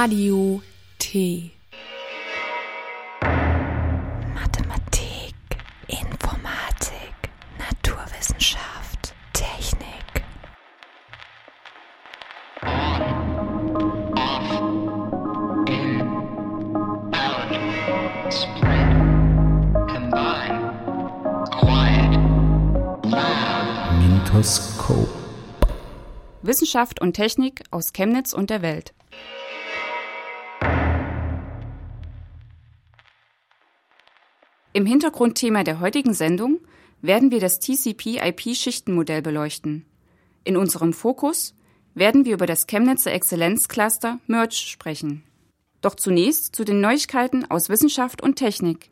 Radio T. Mathematik, Informatik, Naturwissenschaft, Technik. spread, combine, quiet, loud. Mintoskop. Wissenschaft und Technik aus Chemnitz und der Welt. Im Hintergrundthema der heutigen Sendung werden wir das TCP-IP-Schichtenmodell beleuchten. In unserem Fokus werden wir über das Chemnitzer Exzellenzcluster Merge sprechen. Doch zunächst zu den Neuigkeiten aus Wissenschaft und Technik.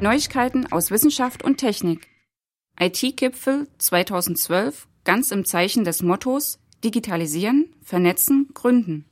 Neuigkeiten aus Wissenschaft und Technik. IT-Gipfel 2012 ganz im Zeichen des Mottos Digitalisieren, Vernetzen, Gründen.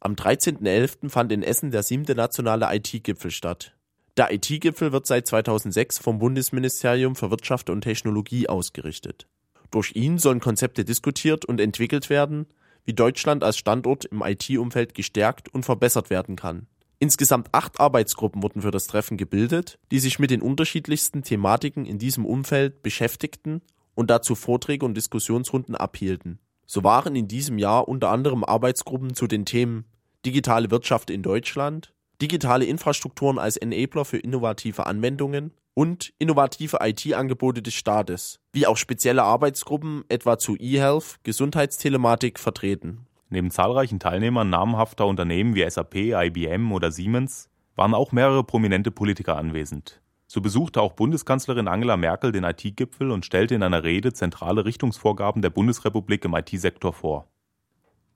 Am 13.11. fand in Essen der siebte nationale IT-Gipfel statt. Der IT-Gipfel wird seit 2006 vom Bundesministerium für Wirtschaft und Technologie ausgerichtet. Durch ihn sollen Konzepte diskutiert und entwickelt werden, wie Deutschland als Standort im IT-Umfeld gestärkt und verbessert werden kann. Insgesamt acht Arbeitsgruppen wurden für das Treffen gebildet, die sich mit den unterschiedlichsten Thematiken in diesem Umfeld beschäftigten und dazu Vorträge und Diskussionsrunden abhielten. So waren in diesem Jahr unter anderem Arbeitsgruppen zu den Themen digitale Wirtschaft in Deutschland, digitale Infrastrukturen als Enabler für innovative Anwendungen und innovative IT-Angebote des Staates, wie auch spezielle Arbeitsgruppen etwa zu eHealth, Gesundheitstelematik vertreten. Neben zahlreichen Teilnehmern namhafter Unternehmen wie SAP, IBM oder Siemens waren auch mehrere prominente Politiker anwesend. So besuchte auch Bundeskanzlerin Angela Merkel den IT-Gipfel und stellte in einer Rede zentrale Richtungsvorgaben der Bundesrepublik im IT-Sektor vor.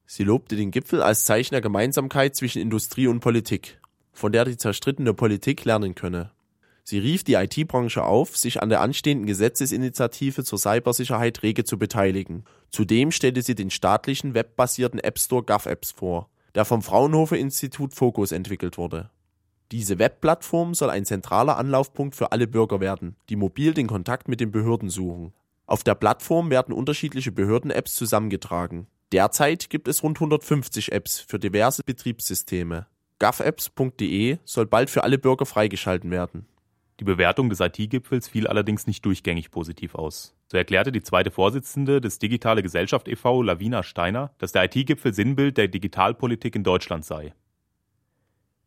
Sie lobte den Gipfel als Zeichen der Gemeinsamkeit zwischen Industrie und Politik, von der die zerstrittene Politik lernen könne. Sie rief die IT-Branche auf, sich an der anstehenden Gesetzesinitiative zur Cybersicherheit rege zu beteiligen. Zudem stellte sie den staatlichen webbasierten App Store GovApps vor, der vom Fraunhofer Institut Focus entwickelt wurde. Diese Webplattform soll ein zentraler Anlaufpunkt für alle Bürger werden, die mobil den Kontakt mit den Behörden suchen. Auf der Plattform werden unterschiedliche Behörden-Apps zusammengetragen. Derzeit gibt es rund 150 Apps für diverse Betriebssysteme. govapps.de soll bald für alle Bürger freigeschalten werden. Die Bewertung des IT-Gipfels fiel allerdings nicht durchgängig positiv aus. So erklärte die zweite Vorsitzende des Digitale Gesellschaft e.V., Lavina Steiner, dass der IT-Gipfel Sinnbild der Digitalpolitik in Deutschland sei.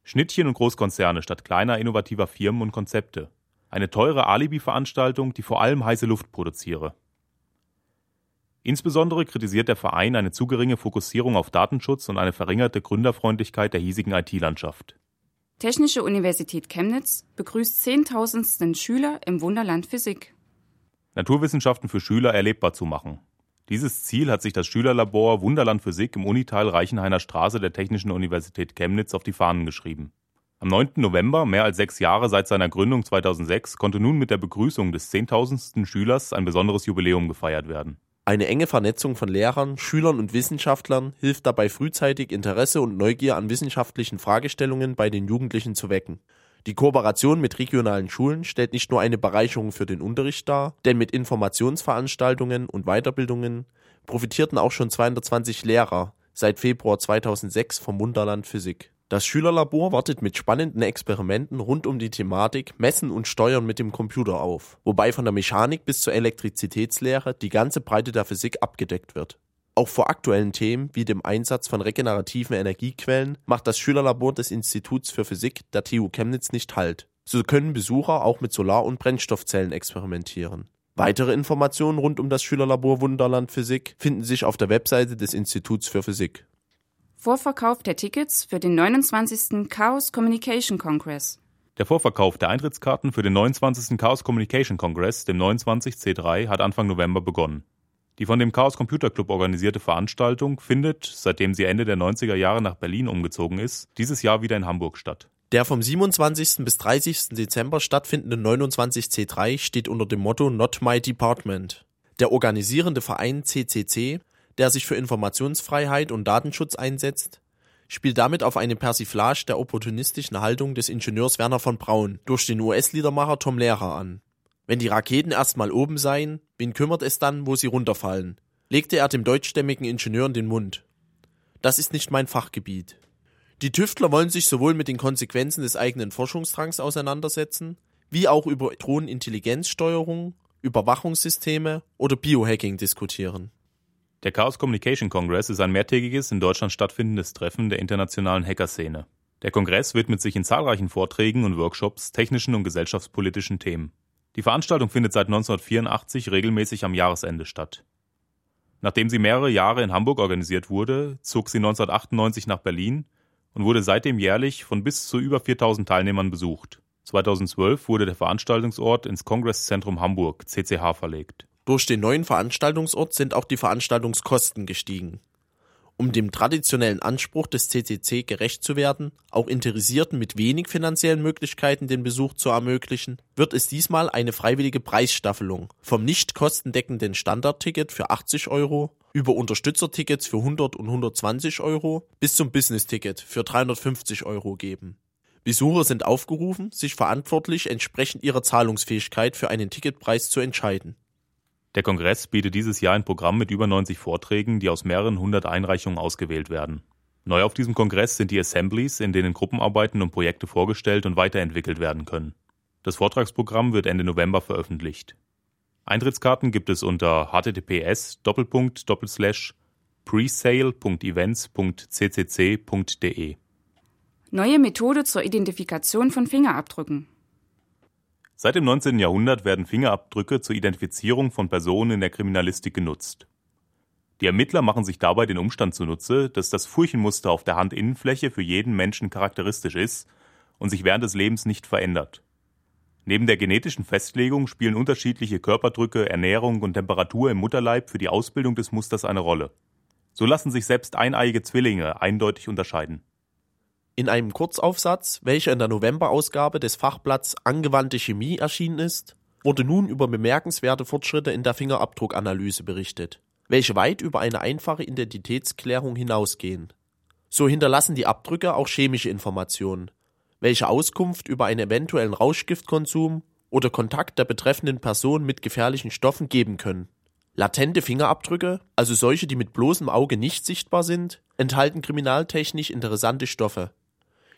Schnittchen und Großkonzerne statt kleiner innovativer Firmen und Konzepte. Eine teure Alibi-Veranstaltung, die vor allem heiße Luft produziere. Insbesondere kritisiert der Verein eine zu geringe Fokussierung auf Datenschutz und eine verringerte Gründerfreundlichkeit der hiesigen IT-Landschaft. Technische Universität Chemnitz begrüßt zehntausendsten Schüler im Wunderland Physik. Naturwissenschaften für Schüler erlebbar zu machen. Dieses Ziel hat sich das Schülerlabor Wunderland Physik im Uniteil Reichenhainer Straße der Technischen Universität Chemnitz auf die Fahnen geschrieben. Am 9. November, mehr als sechs Jahre seit seiner Gründung 2006, konnte nun mit der Begrüßung des zehntausendsten Schülers ein besonderes Jubiläum gefeiert werden. Eine enge Vernetzung von Lehrern, Schülern und Wissenschaftlern hilft dabei frühzeitig Interesse und Neugier an wissenschaftlichen Fragestellungen bei den Jugendlichen zu wecken. Die Kooperation mit regionalen Schulen stellt nicht nur eine Bereicherung für den Unterricht dar, denn mit Informationsveranstaltungen und Weiterbildungen profitierten auch schon 220 Lehrer seit Februar 2006 vom Wunderland Physik. Das Schülerlabor wartet mit spannenden Experimenten rund um die Thematik Messen und Steuern mit dem Computer auf, wobei von der Mechanik bis zur Elektrizitätslehre die ganze Breite der Physik abgedeckt wird. Auch vor aktuellen Themen wie dem Einsatz von regenerativen Energiequellen macht das Schülerlabor des Instituts für Physik der TU Chemnitz nicht Halt. So können Besucher auch mit Solar- und Brennstoffzellen experimentieren. Weitere Informationen rund um das Schülerlabor Wunderland Physik finden sich auf der Webseite des Instituts für Physik. Vorverkauf der Tickets für den 29. Chaos Communication Congress. Der Vorverkauf der Eintrittskarten für den 29. Chaos Communication Congress, dem 29C3, hat Anfang November begonnen. Die von dem Chaos Computer Club organisierte Veranstaltung findet, seitdem sie Ende der 90er Jahre nach Berlin umgezogen ist, dieses Jahr wieder in Hamburg statt. Der vom 27. bis 30. Dezember stattfindende 29C3 steht unter dem Motto Not My Department. Der organisierende Verein CCC, der sich für Informationsfreiheit und Datenschutz einsetzt, spielt damit auf eine Persiflage der opportunistischen Haltung des Ingenieurs Werner von Braun durch den US-Liedermacher Tom Lehrer an. Wenn die Raketen erstmal oben seien, wen kümmert es dann, wo sie runterfallen? legte er dem deutschstämmigen Ingenieur in den Mund. Das ist nicht mein Fachgebiet. Die Tüftler wollen sich sowohl mit den Konsequenzen des eigenen Forschungsdrangs auseinandersetzen, wie auch über Drohnenintelligenzsteuerung, Überwachungssysteme oder Biohacking diskutieren. Der Chaos Communication Congress ist ein mehrtägiges in Deutschland stattfindendes Treffen der internationalen Hackerszene. Der Kongress widmet sich in zahlreichen Vorträgen und Workshops technischen und gesellschaftspolitischen Themen. Die Veranstaltung findet seit 1984 regelmäßig am Jahresende statt. Nachdem sie mehrere Jahre in Hamburg organisiert wurde, zog sie 1998 nach Berlin und wurde seitdem jährlich von bis zu über 4000 Teilnehmern besucht. 2012 wurde der Veranstaltungsort ins Kongresszentrum Hamburg, CCH, verlegt. Durch den neuen Veranstaltungsort sind auch die Veranstaltungskosten gestiegen. Um dem traditionellen Anspruch des CCC gerecht zu werden, auch Interessierten mit wenig finanziellen Möglichkeiten den Besuch zu ermöglichen, wird es diesmal eine freiwillige Preisstaffelung vom nicht kostendeckenden Standardticket für 80 Euro über Unterstützertickets für 100 und 120 Euro bis zum Business-Ticket für 350 Euro geben. Besucher sind aufgerufen, sich verantwortlich entsprechend ihrer Zahlungsfähigkeit für einen Ticketpreis zu entscheiden. Der Kongress bietet dieses Jahr ein Programm mit über 90 Vorträgen, die aus mehreren hundert Einreichungen ausgewählt werden. Neu auf diesem Kongress sind die Assemblies, in denen Gruppenarbeiten und Projekte vorgestellt und weiterentwickelt werden können. Das Vortragsprogramm wird Ende November veröffentlicht. Eintrittskarten gibt es unter https presale.events.ccc.de. Neue Methode zur Identifikation von Fingerabdrücken. Seit dem 19. Jahrhundert werden Fingerabdrücke zur Identifizierung von Personen in der Kriminalistik genutzt. Die Ermittler machen sich dabei den Umstand zunutze, dass das Furchenmuster auf der Handinnenfläche für jeden Menschen charakteristisch ist und sich während des Lebens nicht verändert. Neben der genetischen Festlegung spielen unterschiedliche Körperdrücke, Ernährung und Temperatur im Mutterleib für die Ausbildung des Musters eine Rolle. So lassen sich selbst eineiige Zwillinge eindeutig unterscheiden. In einem Kurzaufsatz, welcher in der Novemberausgabe des Fachblatts Angewandte Chemie erschienen ist, wurde nun über bemerkenswerte Fortschritte in der Fingerabdruckanalyse berichtet, welche weit über eine einfache Identitätsklärung hinausgehen. So hinterlassen die Abdrücke auch chemische Informationen, welche Auskunft über einen eventuellen Rauschgiftkonsum oder Kontakt der betreffenden Person mit gefährlichen Stoffen geben können. Latente Fingerabdrücke, also solche, die mit bloßem Auge nicht sichtbar sind, enthalten kriminaltechnisch interessante Stoffe,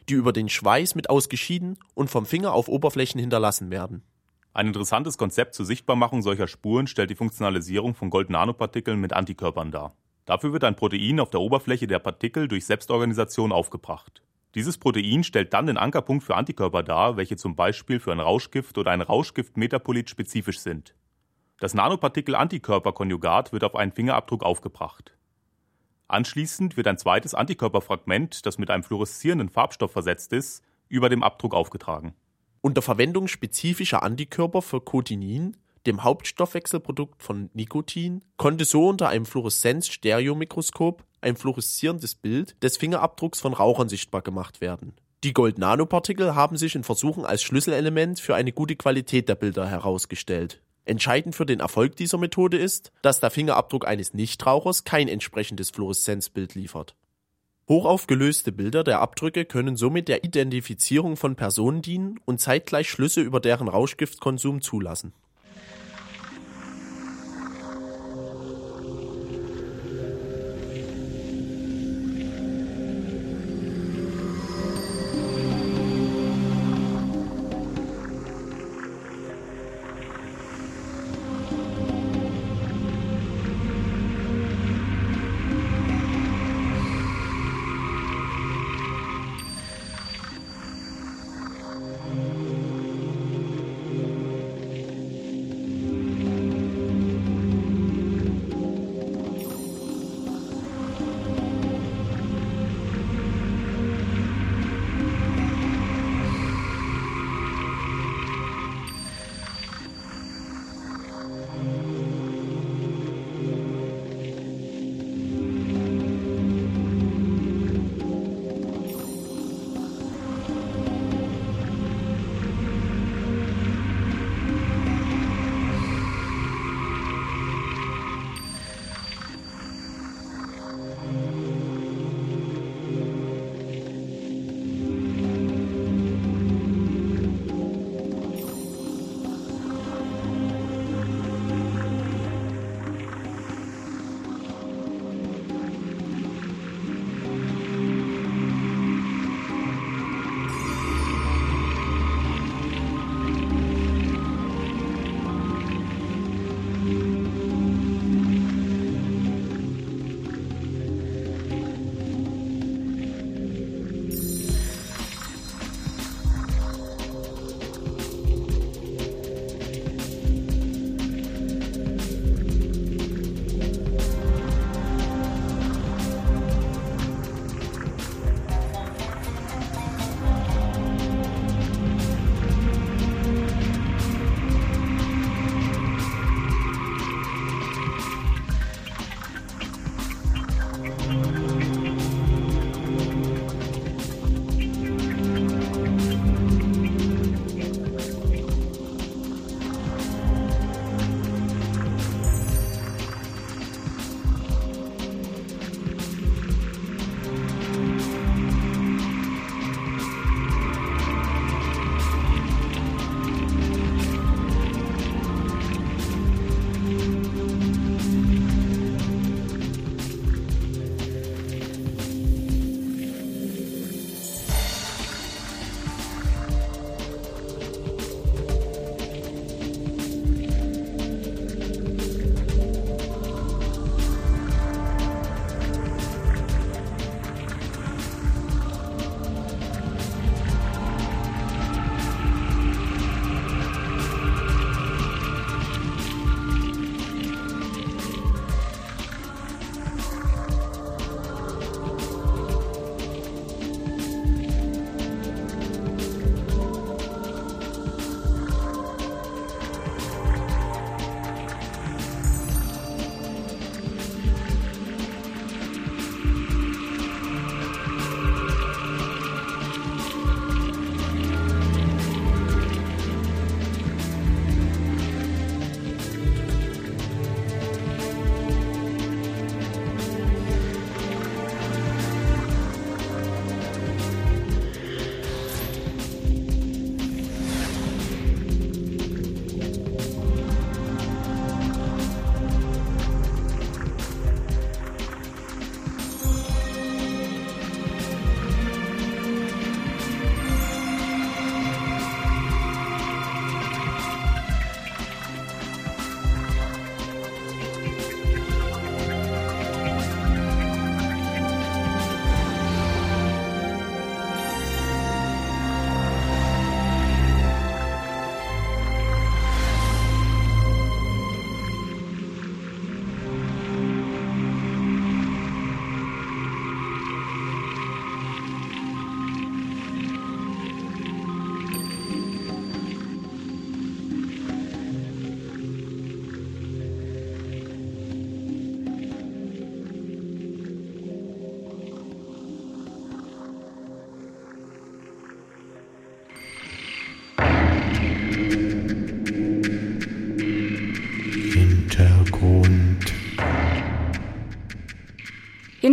die über den Schweiß mit ausgeschieden und vom Finger auf Oberflächen hinterlassen werden. Ein interessantes Konzept zur Sichtbarmachung solcher Spuren stellt die Funktionalisierung von Gold-Nanopartikeln mit Antikörpern dar. Dafür wird ein Protein auf der Oberfläche der Partikel durch Selbstorganisation aufgebracht. Dieses Protein stellt dann den Ankerpunkt für Antikörper dar, welche zum Beispiel für ein Rauschgift oder ein Rauschgift-Metapolit spezifisch sind. Das Nanopartikel-Antikörper-Konjugat wird auf einen Fingerabdruck aufgebracht. Anschließend wird ein zweites Antikörperfragment, das mit einem fluoreszierenden Farbstoff versetzt ist, über dem Abdruck aufgetragen. Unter Verwendung spezifischer Antikörper für Cotinin, dem Hauptstoffwechselprodukt von Nikotin, konnte so unter einem Fluoreszenz-Stereomikroskop ein fluoreszierendes Bild des Fingerabdrucks von Rauchern sichtbar gemacht werden. Die Gold-Nanopartikel haben sich in Versuchen als Schlüsselelement für eine gute Qualität der Bilder herausgestellt. Entscheidend für den Erfolg dieser Methode ist, dass der Fingerabdruck eines Nichtrauchers kein entsprechendes Fluoreszenzbild liefert. Hochaufgelöste Bilder der Abdrücke können somit der Identifizierung von Personen dienen und zeitgleich Schlüsse über deren Rauschgiftkonsum zulassen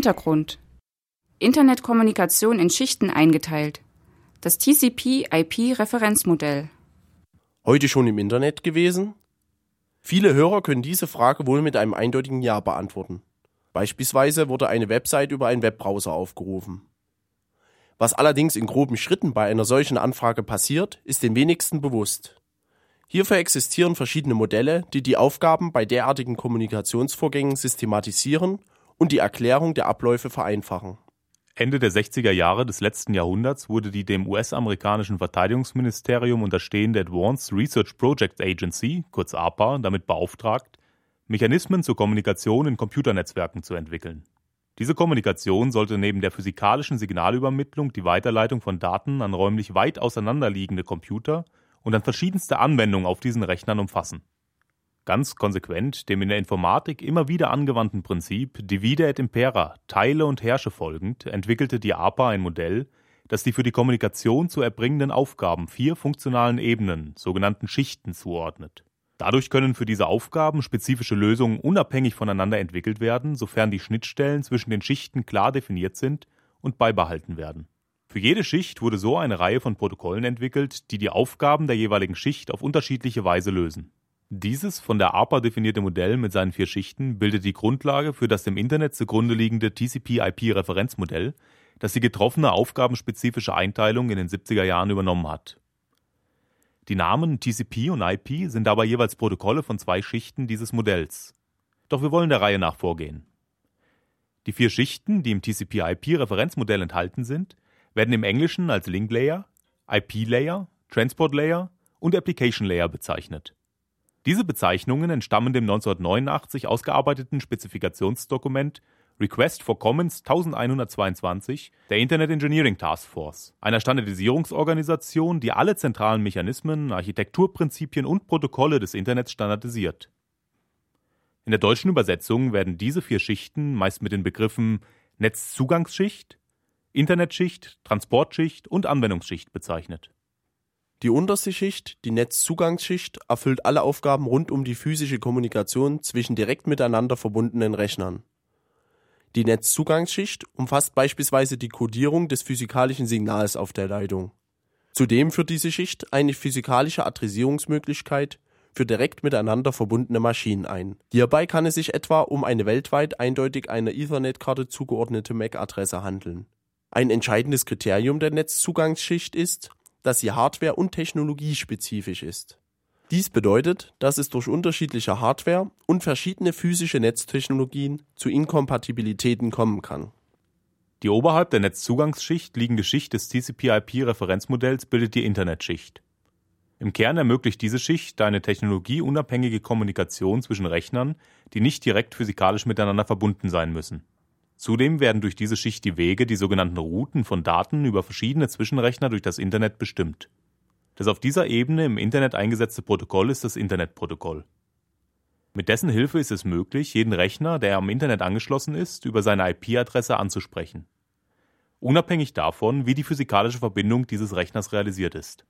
Hintergrund Internetkommunikation in Schichten eingeteilt. Das TCP-IP-Referenzmodell. Heute schon im Internet gewesen? Viele Hörer können diese Frage wohl mit einem eindeutigen Ja beantworten. Beispielsweise wurde eine Website über einen Webbrowser aufgerufen. Was allerdings in groben Schritten bei einer solchen Anfrage passiert, ist den wenigsten bewusst. Hierfür existieren verschiedene Modelle, die die Aufgaben bei derartigen Kommunikationsvorgängen systematisieren und die Erklärung der Abläufe vereinfachen. Ende der 60er Jahre des letzten Jahrhunderts wurde die dem US-amerikanischen Verteidigungsministerium unterstehende Advanced Research Projects Agency, kurz ARPA, damit beauftragt, Mechanismen zur Kommunikation in Computernetzwerken zu entwickeln. Diese Kommunikation sollte neben der physikalischen Signalübermittlung die Weiterleitung von Daten an räumlich weit auseinanderliegende Computer und an verschiedenste Anwendungen auf diesen Rechnern umfassen. Ganz konsequent dem in der Informatik immer wieder angewandten Prinzip Divide et Impera, teile und herrsche folgend, entwickelte die APA ein Modell, das die für die Kommunikation zu erbringenden Aufgaben vier funktionalen Ebenen, sogenannten Schichten, zuordnet. Dadurch können für diese Aufgaben spezifische Lösungen unabhängig voneinander entwickelt werden, sofern die Schnittstellen zwischen den Schichten klar definiert sind und beibehalten werden. Für jede Schicht wurde so eine Reihe von Protokollen entwickelt, die die Aufgaben der jeweiligen Schicht auf unterschiedliche Weise lösen. Dieses von der ARPA definierte Modell mit seinen vier Schichten bildet die Grundlage für das dem Internet zugrunde liegende TCP/IP-Referenzmodell, das die getroffene aufgabenspezifische Einteilung in den 70er Jahren übernommen hat. Die Namen TCP und IP sind dabei jeweils Protokolle von zwei Schichten dieses Modells. Doch wir wollen der Reihe nach vorgehen. Die vier Schichten, die im TCP/IP-Referenzmodell enthalten sind, werden im Englischen als Link Layer, IP Layer, Transport Layer und Application Layer bezeichnet. Diese Bezeichnungen entstammen dem 1989 ausgearbeiteten Spezifikationsdokument Request for Commons 1122 der Internet Engineering Task Force, einer Standardisierungsorganisation, die alle zentralen Mechanismen, Architekturprinzipien und Protokolle des Internets standardisiert. In der deutschen Übersetzung werden diese vier Schichten meist mit den Begriffen Netzzugangsschicht, Internetschicht, Transportschicht und Anwendungsschicht bezeichnet. Die unterste Schicht, die Netzzugangsschicht, erfüllt alle Aufgaben rund um die physische Kommunikation zwischen direkt miteinander verbundenen Rechnern. Die Netzzugangsschicht umfasst beispielsweise die Codierung des physikalischen Signals auf der Leitung. Zudem führt diese Schicht eine physikalische Adressierungsmöglichkeit für direkt miteinander verbundene Maschinen ein. Hierbei kann es sich etwa um eine weltweit eindeutig einer Ethernet-Karte zugeordnete MAC-Adresse handeln. Ein entscheidendes Kriterium der Netzzugangsschicht ist, dass sie hardware- und technologiespezifisch ist. Dies bedeutet, dass es durch unterschiedliche Hardware und verschiedene physische Netztechnologien zu Inkompatibilitäten kommen kann. Die oberhalb der Netzzugangsschicht liegende Schicht des TCP/IP-Referenzmodells bildet die Internetschicht. Im Kern ermöglicht diese Schicht eine technologieunabhängige Kommunikation zwischen Rechnern, die nicht direkt physikalisch miteinander verbunden sein müssen. Zudem werden durch diese Schicht die Wege, die sogenannten Routen von Daten über verschiedene Zwischenrechner durch das Internet bestimmt. Das auf dieser Ebene im Internet eingesetzte Protokoll ist das Internetprotokoll. Mit dessen Hilfe ist es möglich, jeden Rechner, der am Internet angeschlossen ist, über seine IP-Adresse anzusprechen. Unabhängig davon, wie die physikalische Verbindung dieses Rechners realisiert ist.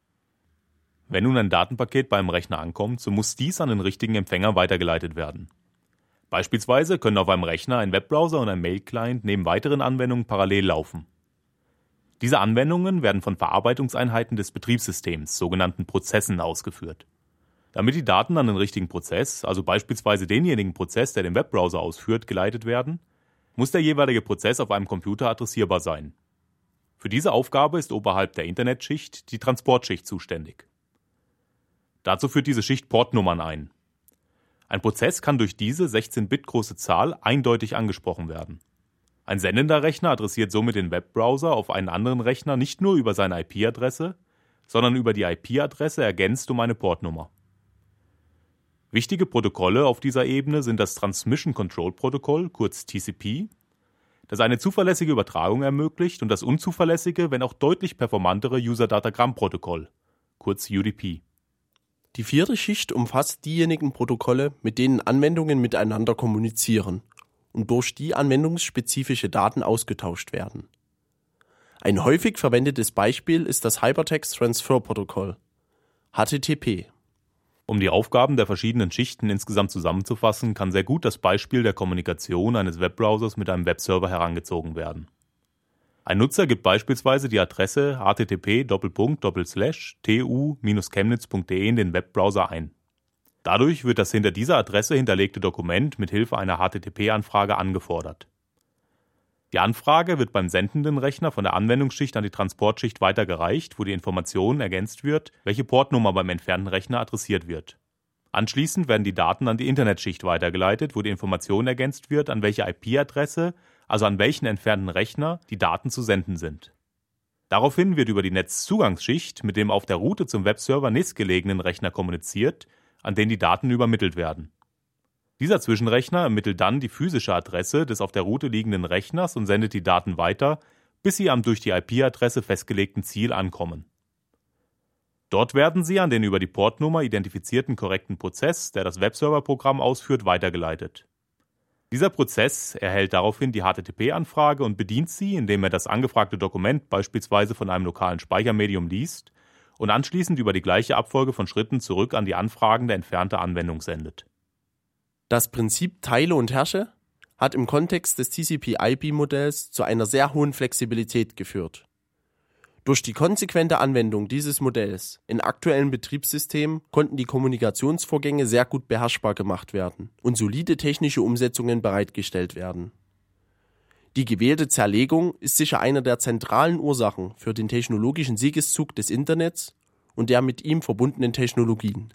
Wenn nun ein Datenpaket beim Rechner ankommt, so muss dies an den richtigen Empfänger weitergeleitet werden. Beispielsweise können auf einem Rechner ein Webbrowser und ein Mail-Client neben weiteren Anwendungen parallel laufen. Diese Anwendungen werden von Verarbeitungseinheiten des Betriebssystems, sogenannten Prozessen, ausgeführt. Damit die Daten an den richtigen Prozess, also beispielsweise denjenigen Prozess, der den Webbrowser ausführt, geleitet werden, muss der jeweilige Prozess auf einem Computer adressierbar sein. Für diese Aufgabe ist oberhalb der Internetschicht die Transportschicht zuständig. Dazu führt diese Schicht Portnummern ein. Ein Prozess kann durch diese 16-Bit große Zahl eindeutig angesprochen werden. Ein sendender Rechner adressiert somit den Webbrowser auf einen anderen Rechner nicht nur über seine IP-Adresse, sondern über die IP-Adresse ergänzt um eine Portnummer. Wichtige Protokolle auf dieser Ebene sind das Transmission Control Protokoll, kurz TCP, das eine zuverlässige Übertragung ermöglicht, und das unzuverlässige, wenn auch deutlich performantere User Datagramm Protokoll, kurz UDP. Die vierte Schicht umfasst diejenigen Protokolle, mit denen Anwendungen miteinander kommunizieren und durch die anwendungsspezifische Daten ausgetauscht werden. Ein häufig verwendetes Beispiel ist das Hypertext Transfer Protocol HTTP. Um die Aufgaben der verschiedenen Schichten insgesamt zusammenzufassen, kann sehr gut das Beispiel der Kommunikation eines Webbrowsers mit einem Webserver herangezogen werden. Ein Nutzer gibt beispielsweise die Adresse http://tu-chemnitz.de in den Webbrowser ein. Dadurch wird das hinter dieser Adresse hinterlegte Dokument mit Hilfe einer HTTP-Anfrage angefordert. Die Anfrage wird beim sendenden Rechner von der Anwendungsschicht an die Transportschicht weitergereicht, wo die Information ergänzt wird, welche Portnummer beim entfernten Rechner adressiert wird. Anschließend werden die Daten an die Internetschicht weitergeleitet, wo die Information ergänzt wird, an welche IP-Adresse, also an welchen entfernten Rechner, die Daten zu senden sind. Daraufhin wird über die Netzzugangsschicht mit dem auf der Route zum Webserver nächstgelegenen Rechner kommuniziert, an den die Daten übermittelt werden. Dieser Zwischenrechner ermittelt dann die physische Adresse des auf der Route liegenden Rechners und sendet die Daten weiter, bis sie am durch die IP-Adresse festgelegten Ziel ankommen. Dort werden sie an den über die Portnummer identifizierten korrekten Prozess, der das Webserverprogramm ausführt, weitergeleitet. Dieser Prozess erhält daraufhin die HTTP-Anfrage und bedient sie, indem er das angefragte Dokument beispielsweise von einem lokalen Speichermedium liest und anschließend über die gleiche Abfolge von Schritten zurück an die anfragende entfernte Anwendung sendet. Das Prinzip Teile und Herrsche hat im Kontext des TCP/IP-Modells zu einer sehr hohen Flexibilität geführt. Durch die konsequente Anwendung dieses Modells in aktuellen Betriebssystemen konnten die Kommunikationsvorgänge sehr gut beherrschbar gemacht werden und solide technische Umsetzungen bereitgestellt werden. Die gewählte Zerlegung ist sicher eine der zentralen Ursachen für den technologischen Siegeszug des Internets und der mit ihm verbundenen Technologien.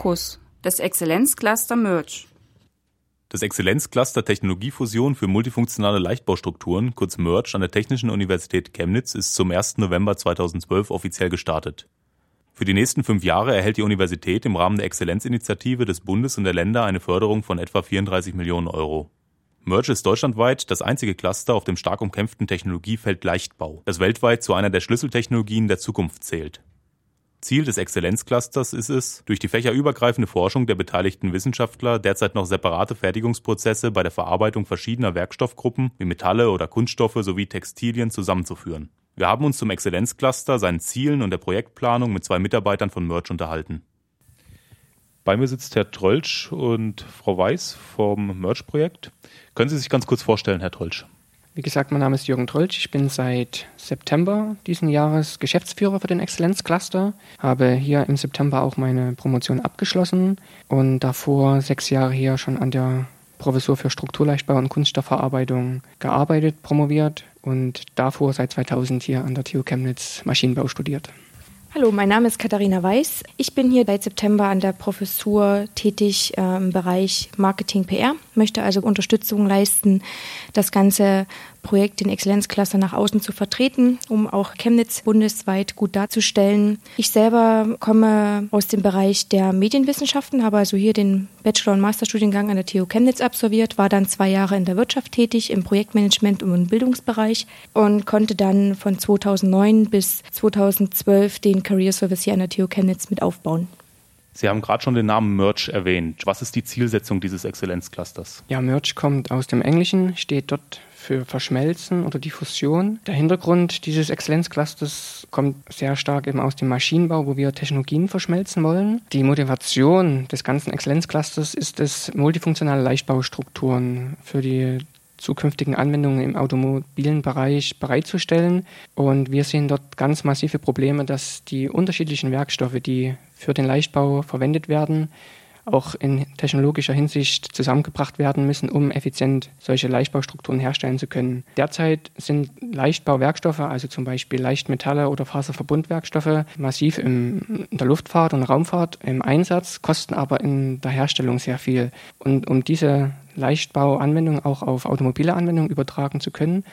Fokus, das Exzellenzcluster Merge. Das Exzellenzcluster Technologiefusion für multifunktionale Leichtbaustrukturen, kurz MERGE, an der Technischen Universität Chemnitz ist zum 1. November 2012 offiziell gestartet. Für die nächsten fünf Jahre erhält die Universität im Rahmen der Exzellenzinitiative des Bundes und der Länder eine Förderung von etwa 34 Millionen Euro. Merge ist deutschlandweit das einzige Cluster auf dem stark umkämpften Technologiefeld Leichtbau, das weltweit zu einer der Schlüsseltechnologien der Zukunft zählt. Ziel des Exzellenzclusters ist es, durch die fächerübergreifende Forschung der beteiligten Wissenschaftler derzeit noch separate Fertigungsprozesse bei der Verarbeitung verschiedener Werkstoffgruppen wie Metalle oder Kunststoffe sowie Textilien zusammenzuführen. Wir haben uns zum Exzellenzcluster, seinen Zielen und der Projektplanung mit zwei Mitarbeitern von Merch unterhalten. Bei mir sitzt Herr Trölsch und Frau Weiß vom Merch-Projekt. Können Sie sich ganz kurz vorstellen, Herr Trölsch? Wie gesagt, mein Name ist Jürgen Trölsch. Ich bin seit September diesen Jahres Geschäftsführer für den Exzellenzcluster. Habe hier im September auch meine Promotion abgeschlossen und davor sechs Jahre hier schon an der Professur für Strukturleichtbau und Kunststoffverarbeitung gearbeitet, promoviert und davor seit 2000 hier an der TU Chemnitz Maschinenbau studiert. Hallo, mein Name ist Katharina Weiß. Ich bin hier seit September an der Professur tätig äh, im Bereich Marketing PR, möchte also Unterstützung leisten, das ganze Projekt, den Exzellenzcluster nach außen zu vertreten, um auch Chemnitz bundesweit gut darzustellen. Ich selber komme aus dem Bereich der Medienwissenschaften, habe also hier den Bachelor- und Masterstudiengang an der TU Chemnitz absolviert, war dann zwei Jahre in der Wirtschaft tätig, im Projektmanagement und im Bildungsbereich und konnte dann von 2009 bis 2012 den Career Service hier an der TU Chemnitz mit aufbauen. Sie haben gerade schon den Namen Merch erwähnt. Was ist die Zielsetzung dieses Exzellenzclusters? Ja, Merch kommt aus dem Englischen, steht dort für Verschmelzen oder Diffusion. Der Hintergrund dieses Exzellenzclusters kommt sehr stark eben aus dem Maschinenbau, wo wir Technologien verschmelzen wollen. Die Motivation des ganzen Exzellenzclusters ist es, multifunktionale Leichtbaustrukturen für die zukünftigen Anwendungen im automobilen Bereich bereitzustellen. Und wir sehen dort ganz massive Probleme, dass die unterschiedlichen Werkstoffe, die für den Leichtbau verwendet werden, auch in technologischer Hinsicht zusammengebracht werden müssen, um effizient solche Leichtbaustrukturen herstellen zu können. Derzeit sind Leichtbauwerkstoffe, also zum Beispiel Leichtmetalle oder Faserverbundwerkstoffe, massiv in der Luftfahrt und Raumfahrt im Einsatz, kosten aber in der Herstellung sehr viel. Und um diese Leichtbauanwendungen auch auf automobile Anwendungen übertragen zu können,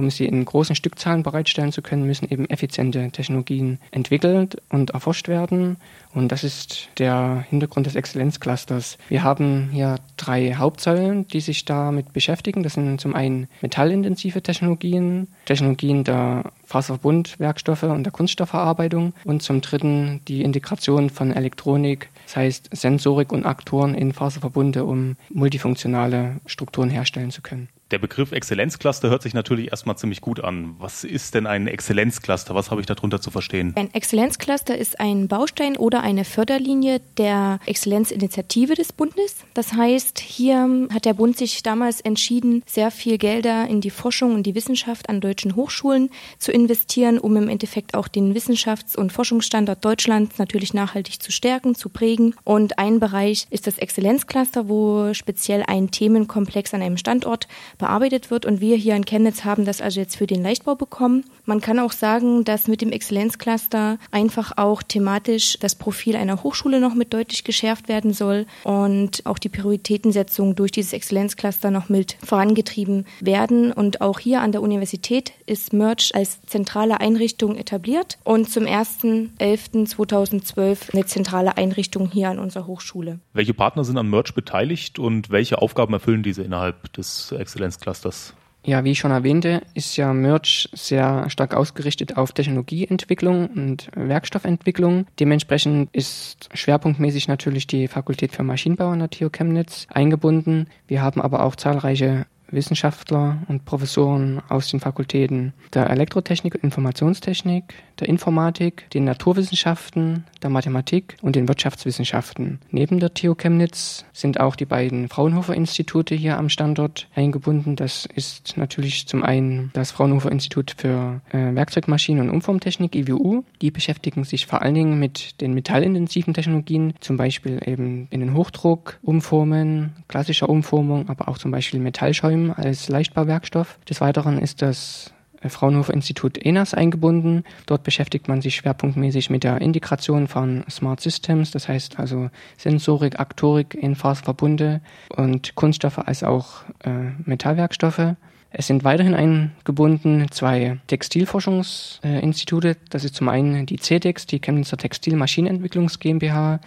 um sie in großen Stückzahlen bereitstellen zu können, müssen eben effiziente Technologien entwickelt und erforscht werden. Und das ist der Hintergrund des Exzellenzclusters. Wir haben hier drei Hauptsäulen, die sich damit beschäftigen. Das sind zum einen metallintensive Technologien, Technologien der Faserverbundwerkstoffe und der Kunststoffverarbeitung und zum dritten die Integration von Elektronik, das heißt Sensorik und Aktoren in Faserverbunde, um multifunktionale Strukturen herstellen zu können. Der Begriff Exzellenzcluster hört sich natürlich erstmal ziemlich gut an. Was ist denn ein Exzellenzcluster? Was habe ich darunter zu verstehen? Ein Exzellenzcluster ist ein Baustein oder eine Förderlinie der Exzellenzinitiative des Bundes. Das heißt, hier hat der Bund sich damals entschieden, sehr viel Gelder in die Forschung und die Wissenschaft an deutschen Hochschulen zu investieren, um im Endeffekt auch den Wissenschafts- und Forschungsstandort Deutschlands natürlich nachhaltig zu stärken, zu prägen. Und ein Bereich ist das Exzellenzcluster, wo speziell ein Themenkomplex an einem Standort bearbeitet wird. Und wir hier in Chemnitz haben das also jetzt für den Leichtbau bekommen. Man kann auch sagen, dass mit dem Exzellenzcluster einfach auch thematisch das Profil einer Hochschule noch mit deutlich geschärft werden soll und auch die Prioritätensetzung durch dieses Exzellenzcluster noch mit vorangetrieben werden. Und auch hier an der Universität ist Merch als zentrale Einrichtung etabliert und zum 1.11.2012 eine zentrale Einrichtung hier an unserer Hochschule. Welche Partner sind an Merch beteiligt und welche Aufgaben erfüllen diese innerhalb des Exzellenzclusters? Ja, wie ich schon erwähnte, ist ja Merch sehr stark ausgerichtet auf Technologieentwicklung und Werkstoffentwicklung. Dementsprechend ist schwerpunktmäßig natürlich die Fakultät für Maschinenbau an der TU Chemnitz eingebunden. Wir haben aber auch zahlreiche Wissenschaftler und Professoren aus den Fakultäten der Elektrotechnik und Informationstechnik, der Informatik, den Naturwissenschaften, der Mathematik und den Wirtschaftswissenschaften. Neben der TU Chemnitz sind auch die beiden Fraunhofer-Institute hier am Standort eingebunden. Das ist natürlich zum einen das Fraunhofer-Institut für äh, Werkzeugmaschinen und Umformtechnik, IWU. Die beschäftigen sich vor allen Dingen mit den metallintensiven Technologien, zum Beispiel eben in den Hochdruck, Umformen, klassischer Umformung, aber auch zum Beispiel Metallschäumen als Leichtbauwerkstoff. Des Weiteren ist das Fraunhofer Institut ENAS eingebunden. Dort beschäftigt man sich schwerpunktmäßig mit der Integration von Smart Systems, das heißt also Sensorik, Aktorik in Faserverbunde und Kunststoffe als auch äh, Metallwerkstoffe. Es sind weiterhin eingebunden zwei Textilforschungsinstitute. Das ist zum einen die CEDEX, die Chemnitzer Textilmaschinenentwicklungs GmbH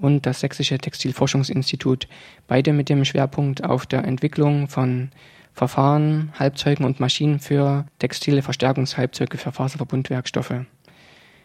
und das Sächsische Textilforschungsinstitut, beide mit dem Schwerpunkt auf der Entwicklung von Verfahren, Halbzeugen und Maschinen für textile Verstärkungshalbzeuge für Faserverbundwerkstoffe.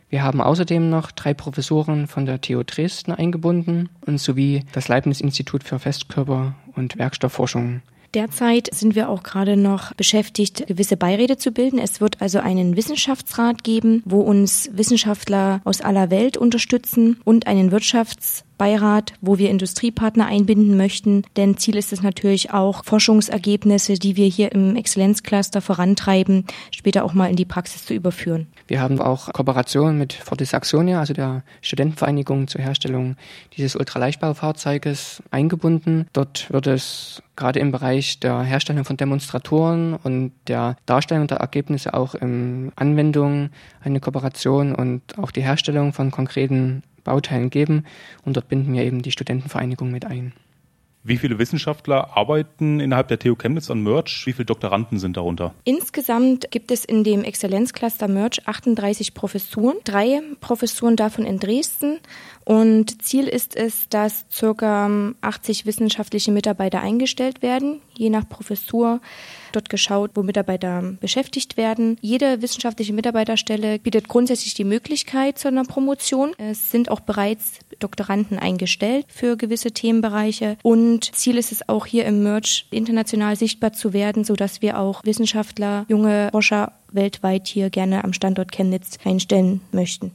Wir haben außerdem noch drei Professoren von der TU Dresden eingebunden und sowie das Leibniz-Institut für Festkörper- und Werkstoffforschung. Derzeit sind wir auch gerade noch beschäftigt, gewisse Beiräte zu bilden. Es wird also einen Wissenschaftsrat geben, wo uns Wissenschaftler aus aller Welt unterstützen und einen Wirtschafts Beirat, wo wir Industriepartner einbinden möchten. Denn Ziel ist es natürlich auch, Forschungsergebnisse, die wir hier im Exzellenzcluster vorantreiben, später auch mal in die Praxis zu überführen. Wir haben auch Kooperationen mit Fortis Axonia, also der Studentenvereinigung zur Herstellung dieses Ultraleichtbaufahrzeuges, eingebunden. Dort wird es gerade im Bereich der Herstellung von Demonstratoren und der Darstellung der Ergebnisse auch in Anwendung eine Kooperation und auch die Herstellung von konkreten Bauteilen geben. Und dort binden wir eben die Studentenvereinigung mit ein. Wie viele Wissenschaftler arbeiten innerhalb der TU Chemnitz an Merch? Wie viele Doktoranden sind darunter? Insgesamt gibt es in dem Exzellenzcluster Merch 38 Professuren, drei Professuren davon in Dresden. Und Ziel ist es, dass ca. 80 wissenschaftliche Mitarbeiter eingestellt werden, je nach Professur dort geschaut, wo Mitarbeiter beschäftigt werden. Jede wissenschaftliche Mitarbeiterstelle bietet grundsätzlich die Möglichkeit zu einer Promotion. Es sind auch bereits Doktoranden eingestellt für gewisse Themenbereiche. Und Ziel ist es auch hier im Merch international sichtbar zu werden, sodass wir auch Wissenschaftler, junge Forscher weltweit hier gerne am Standort Chemnitz einstellen möchten.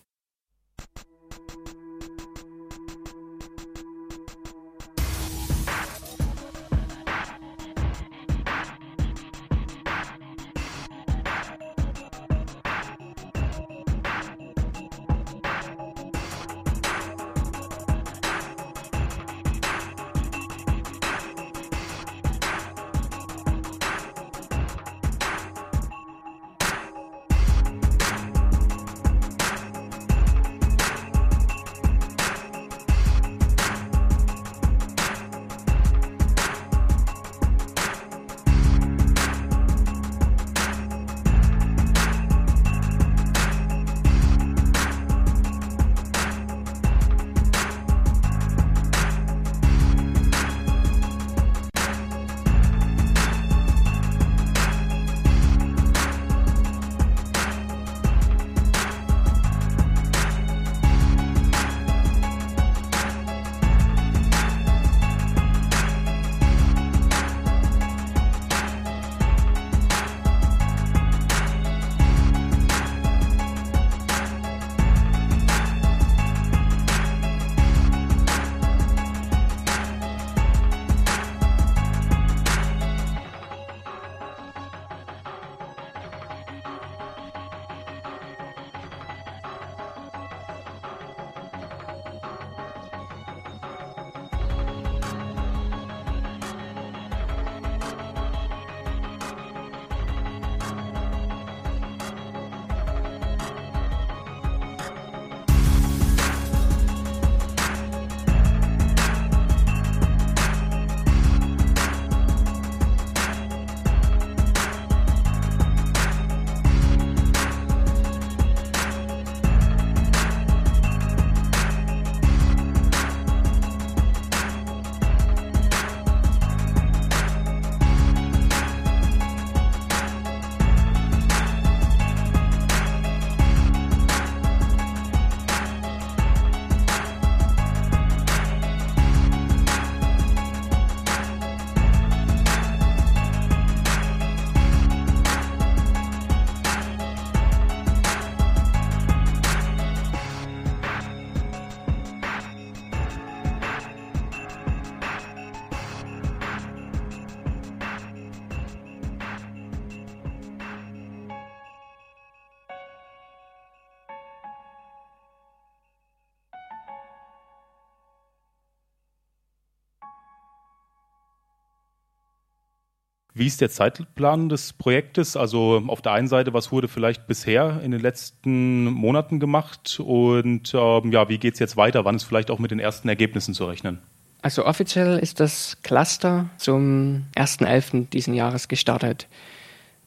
Wie ist der Zeitplan des Projektes? Also auf der einen Seite, was wurde vielleicht bisher in den letzten Monaten gemacht und ähm, ja, wie geht es jetzt weiter? Wann ist vielleicht auch mit den ersten Ergebnissen zu rechnen? Also offiziell ist das Cluster zum 1.11. diesen Jahres gestartet.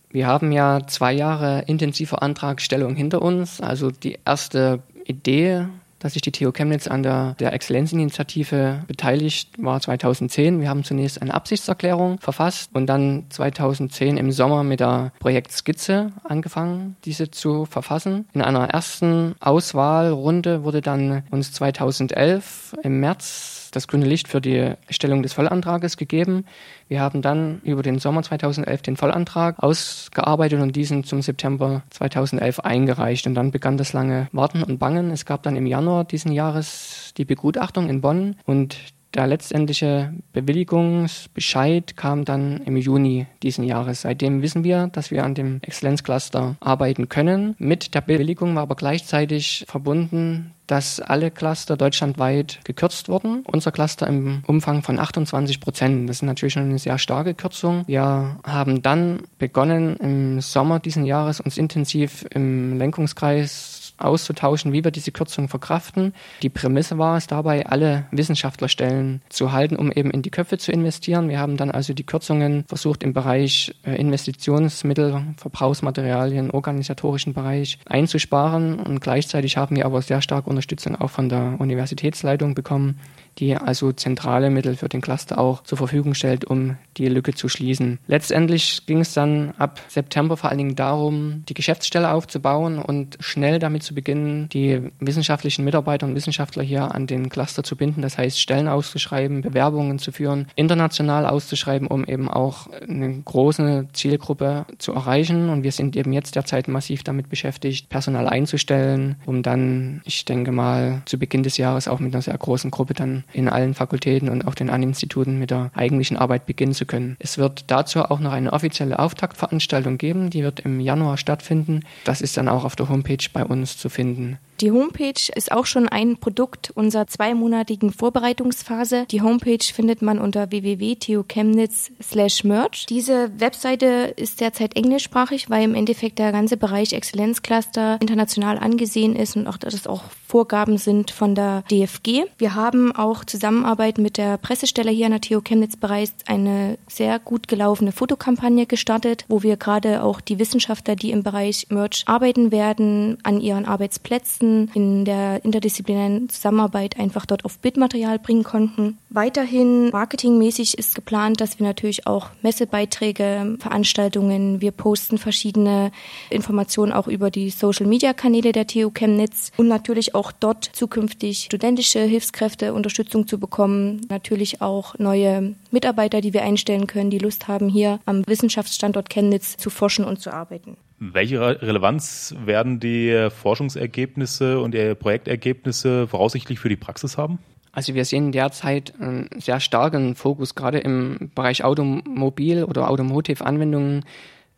Wir haben ja zwei Jahre intensive Antragstellung hinter uns. Also die erste Idee dass sich die TU Chemnitz an der, der Exzellenzinitiative beteiligt, war 2010. Wir haben zunächst eine Absichtserklärung verfasst und dann 2010 im Sommer mit der Projektskizze angefangen, diese zu verfassen. In einer ersten Auswahlrunde wurde dann uns 2011 im März das grüne Licht für die Stellung des Vollantrages gegeben. Wir haben dann über den Sommer 2011 den Vollantrag ausgearbeitet und diesen zum September 2011 eingereicht. Und dann begann das lange Warten und Bangen. Es gab dann im Januar diesen Jahres die Begutachtung in Bonn und der letztendliche Bewilligungsbescheid kam dann im Juni diesen Jahres. Seitdem wissen wir, dass wir an dem Exzellenzcluster arbeiten können. Mit der Bewilligung war aber gleichzeitig verbunden, dass alle Cluster deutschlandweit gekürzt wurden. Unser Cluster im Umfang von 28 Prozent. Das ist natürlich schon eine sehr starke Kürzung. Wir haben dann begonnen, im Sommer diesen Jahres uns intensiv im Lenkungskreis auszutauschen, wie wir diese Kürzung verkraften. Die Prämisse war es dabei, alle Wissenschaftlerstellen zu halten, um eben in die Köpfe zu investieren. Wir haben dann also die Kürzungen versucht im Bereich äh, Investitionsmittel, Verbrauchsmaterialien, organisatorischen Bereich einzusparen und gleichzeitig haben wir aber sehr stark Unterstützung auch von der Universitätsleitung bekommen, die also zentrale Mittel für den Cluster auch zur Verfügung stellt, um die Lücke zu schließen. Letztendlich ging es dann ab September vor allen Dingen darum, die Geschäftsstelle aufzubauen und schnell damit zu beginnen, die wissenschaftlichen Mitarbeiter und Wissenschaftler hier an den Cluster zu binden. Das heißt, Stellen auszuschreiben, Bewerbungen zu führen, international auszuschreiben, um eben auch eine große Zielgruppe zu erreichen. Und wir sind eben jetzt derzeit massiv damit beschäftigt, Personal einzustellen, um dann, ich denke mal, zu Beginn des Jahres auch mit einer sehr großen Gruppe dann in allen Fakultäten und auch den An-Instituten mit der eigentlichen Arbeit beginnen zu können. Es wird dazu auch noch eine offizielle Auftaktveranstaltung geben, die wird im Januar stattfinden. Das ist dann auch auf der Homepage bei uns zu finden. Die Homepage ist auch schon ein Produkt unserer zweimonatigen Vorbereitungsphase. Die Homepage findet man unter www.theochemnitz slash merch. Diese Webseite ist derzeit englischsprachig, weil im Endeffekt der ganze Bereich Exzellenzcluster international angesehen ist und auch das auch Vorgaben sind von der DFG. Wir haben auch Zusammenarbeit mit der Pressestelle hier an der TU Chemnitz bereits eine sehr gut gelaufene Fotokampagne gestartet, wo wir gerade auch die Wissenschaftler, die im Bereich Merch arbeiten werden, an ihren Arbeitsplätzen in der interdisziplinären Zusammenarbeit einfach dort auf Bildmaterial bringen konnten. Weiterhin marketingmäßig ist geplant, dass wir natürlich auch Messebeiträge, Veranstaltungen, wir posten verschiedene Informationen auch über die Social-Media-Kanäle der TU Chemnitz und natürlich auch dort zukünftig studentische Hilfskräfte Unterstützung zu bekommen, natürlich auch neue Mitarbeiter, die wir einstellen können, die Lust haben, hier am Wissenschaftsstandort Chemnitz zu forschen und zu arbeiten. Welche Relevanz werden die Forschungsergebnisse und die Projektergebnisse voraussichtlich für die Praxis haben? Also wir sehen derzeit einen sehr starken Fokus gerade im Bereich Automobil- oder Automotive-Anwendungen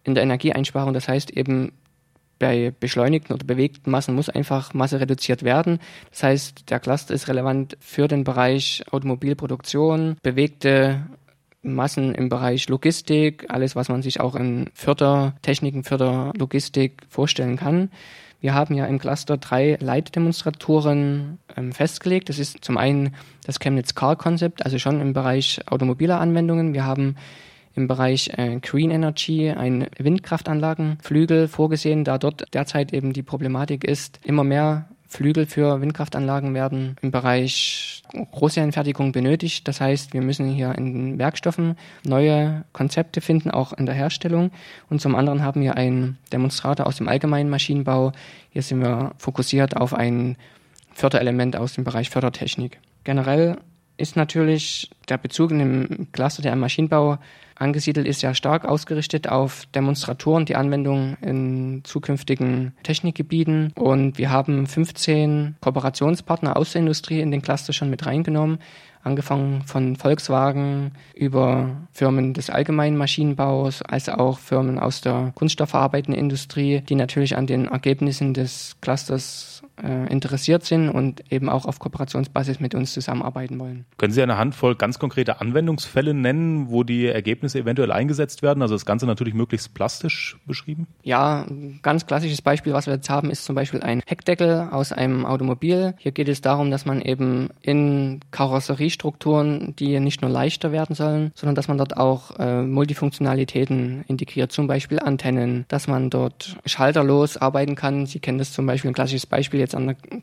in der Energieeinsparung. Das heißt eben bei beschleunigten oder bewegten Massen muss einfach Masse reduziert werden. Das heißt, der Cluster ist relevant für den Bereich Automobilproduktion, bewegte Massen im Bereich Logistik, alles, was man sich auch in Fördertechniken, Förderlogistik vorstellen kann. Wir haben ja im Cluster drei Leitdemonstratoren ähm, festgelegt. Das ist zum einen das Chemnitz Car Concept, also schon im Bereich automobiler Anwendungen. Wir haben im Bereich äh, Green Energy ein Windkraftanlagenflügel vorgesehen, da dort derzeit eben die Problematik ist, immer mehr Flügel für Windkraftanlagen werden im Bereich Großserienfertigung benötigt. Das heißt, wir müssen hier in den Werkstoffen neue Konzepte finden, auch in der Herstellung. Und zum anderen haben wir einen Demonstrator aus dem allgemeinen Maschinenbau. Hier sind wir fokussiert auf ein Förderelement aus dem Bereich Fördertechnik. Generell ist natürlich der Bezug in dem Cluster der Maschinenbau angesiedelt ist, ja stark ausgerichtet auf Demonstratoren, die Anwendung in zukünftigen Technikgebieten. Und wir haben 15 Kooperationspartner aus der Industrie in den Cluster schon mit reingenommen angefangen von Volkswagen über Firmen des allgemeinen Maschinenbaus, als auch Firmen aus der kunststoffverarbeitenden Industrie, die natürlich an den Ergebnissen des Clusters interessiert sind und eben auch auf Kooperationsbasis mit uns zusammenarbeiten wollen. Können Sie eine Handvoll ganz konkrete Anwendungsfälle nennen, wo die Ergebnisse eventuell eingesetzt werden? Also das Ganze natürlich möglichst plastisch beschrieben? Ja, ein ganz klassisches Beispiel, was wir jetzt haben, ist zum Beispiel ein Heckdeckel aus einem Automobil. Hier geht es darum, dass man eben in Karosseriestrukturen, die nicht nur leichter werden sollen, sondern dass man dort auch äh, Multifunktionalitäten integriert, zum Beispiel Antennen, dass man dort schalterlos arbeiten kann. Sie kennen das zum Beispiel, ein klassisches Beispiel jetzt an der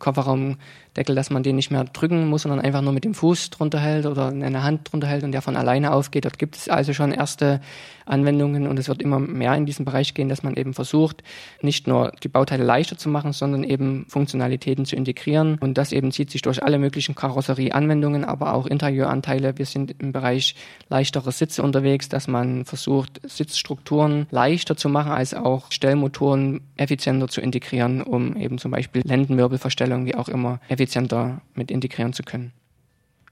Kofferraumdeckel, dass man den nicht mehr drücken muss, sondern einfach nur mit dem Fuß drunter hält oder eine Hand drunter hält und der von alleine aufgeht. Dort gibt es also schon erste Anwendungen und es wird immer mehr in diesem Bereich gehen, dass man eben versucht, nicht nur die Bauteile leichter zu machen, sondern eben Funktionalitäten zu integrieren und das eben zieht sich durch alle möglichen Karosserieanwendungen, aber auch Interieuranteile. Wir sind im Bereich leichterer Sitze unterwegs, dass man versucht, Sitzstrukturen leichter zu machen, als auch Stellmotoren effizienter zu integrieren, um eben zum Beispiel Lendenwirbelverstellung wie auch immer effizienter mit integrieren zu können.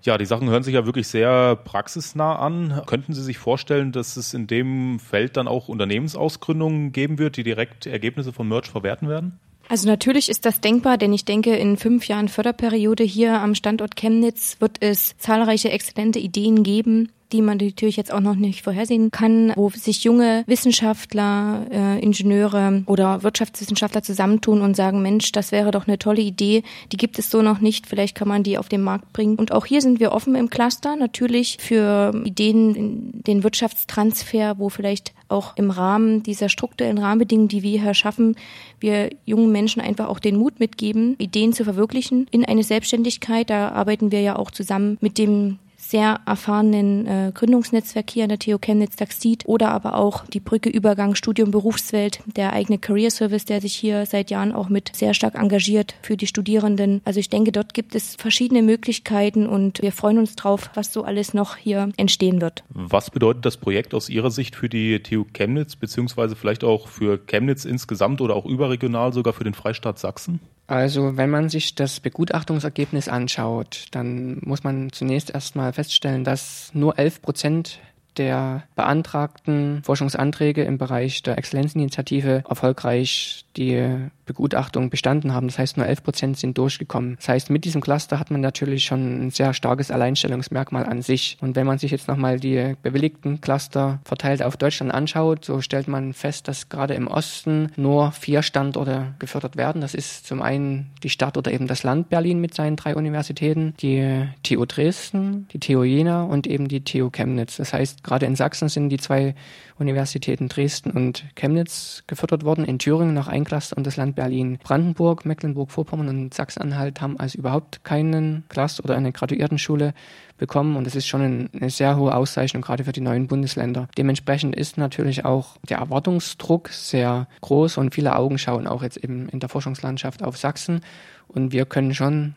Ja, die Sachen hören sich ja wirklich sehr praxisnah an. Könnten Sie sich vorstellen, dass es in dem Feld dann auch Unternehmensausgründungen geben wird, die direkt Ergebnisse von Merch verwerten werden? Also natürlich ist das denkbar, denn ich denke, in fünf Jahren Förderperiode hier am Standort Chemnitz wird es zahlreiche exzellente Ideen geben, die man natürlich jetzt auch noch nicht vorhersehen kann, wo sich junge Wissenschaftler, äh, Ingenieure oder Wirtschaftswissenschaftler zusammentun und sagen, Mensch, das wäre doch eine tolle Idee, die gibt es so noch nicht, vielleicht kann man die auf den Markt bringen. Und auch hier sind wir offen im Cluster, natürlich für Ideen, den Wirtschaftstransfer, wo vielleicht auch im Rahmen dieser strukturellen Rahmenbedingungen, die wir hier schaffen, wir jungen Menschen einfach auch den Mut mitgeben, Ideen zu verwirklichen in eine Selbstständigkeit. Da arbeiten wir ja auch zusammen mit dem sehr erfahrenen äh, Gründungsnetzwerk hier an der TU Chemnitz Taxid oder aber auch die Brücke Übergang Studium Berufswelt, der eigene Career Service, der sich hier seit Jahren auch mit sehr stark engagiert für die Studierenden. Also ich denke, dort gibt es verschiedene Möglichkeiten und wir freuen uns drauf, was so alles noch hier entstehen wird. Was bedeutet das Projekt aus Ihrer Sicht für die TU Chemnitz beziehungsweise vielleicht auch für Chemnitz insgesamt oder auch überregional sogar für den Freistaat Sachsen? Also wenn man sich das Begutachtungsergebnis anschaut, dann muss man zunächst erstmal feststellen, dass nur 11 Prozent der beantragten Forschungsanträge im Bereich der Exzellenzinitiative erfolgreich die Begutachtung bestanden haben. Das heißt, nur 11 Prozent sind durchgekommen. Das heißt, mit diesem Cluster hat man natürlich schon ein sehr starkes Alleinstellungsmerkmal an sich. Und wenn man sich jetzt nochmal die bewilligten Cluster verteilt auf Deutschland anschaut, so stellt man fest, dass gerade im Osten nur vier Standorte gefördert werden. Das ist zum einen die Stadt oder eben das Land Berlin mit seinen drei Universitäten, die TU Dresden, die TU Jena und eben die TU Chemnitz. Das heißt, gerade in Sachsen sind die zwei Universitäten Dresden und Chemnitz gefördert worden, in Thüringen noch ein Cluster und das Land Berlin. Brandenburg, Mecklenburg-Vorpommern und Sachsen-Anhalt haben also überhaupt keinen Cluster oder eine Graduiertenschule bekommen und das ist schon eine sehr hohe Auszeichnung, gerade für die neuen Bundesländer. Dementsprechend ist natürlich auch der Erwartungsdruck sehr groß und viele Augen schauen auch jetzt eben in der Forschungslandschaft auf Sachsen und wir können schon,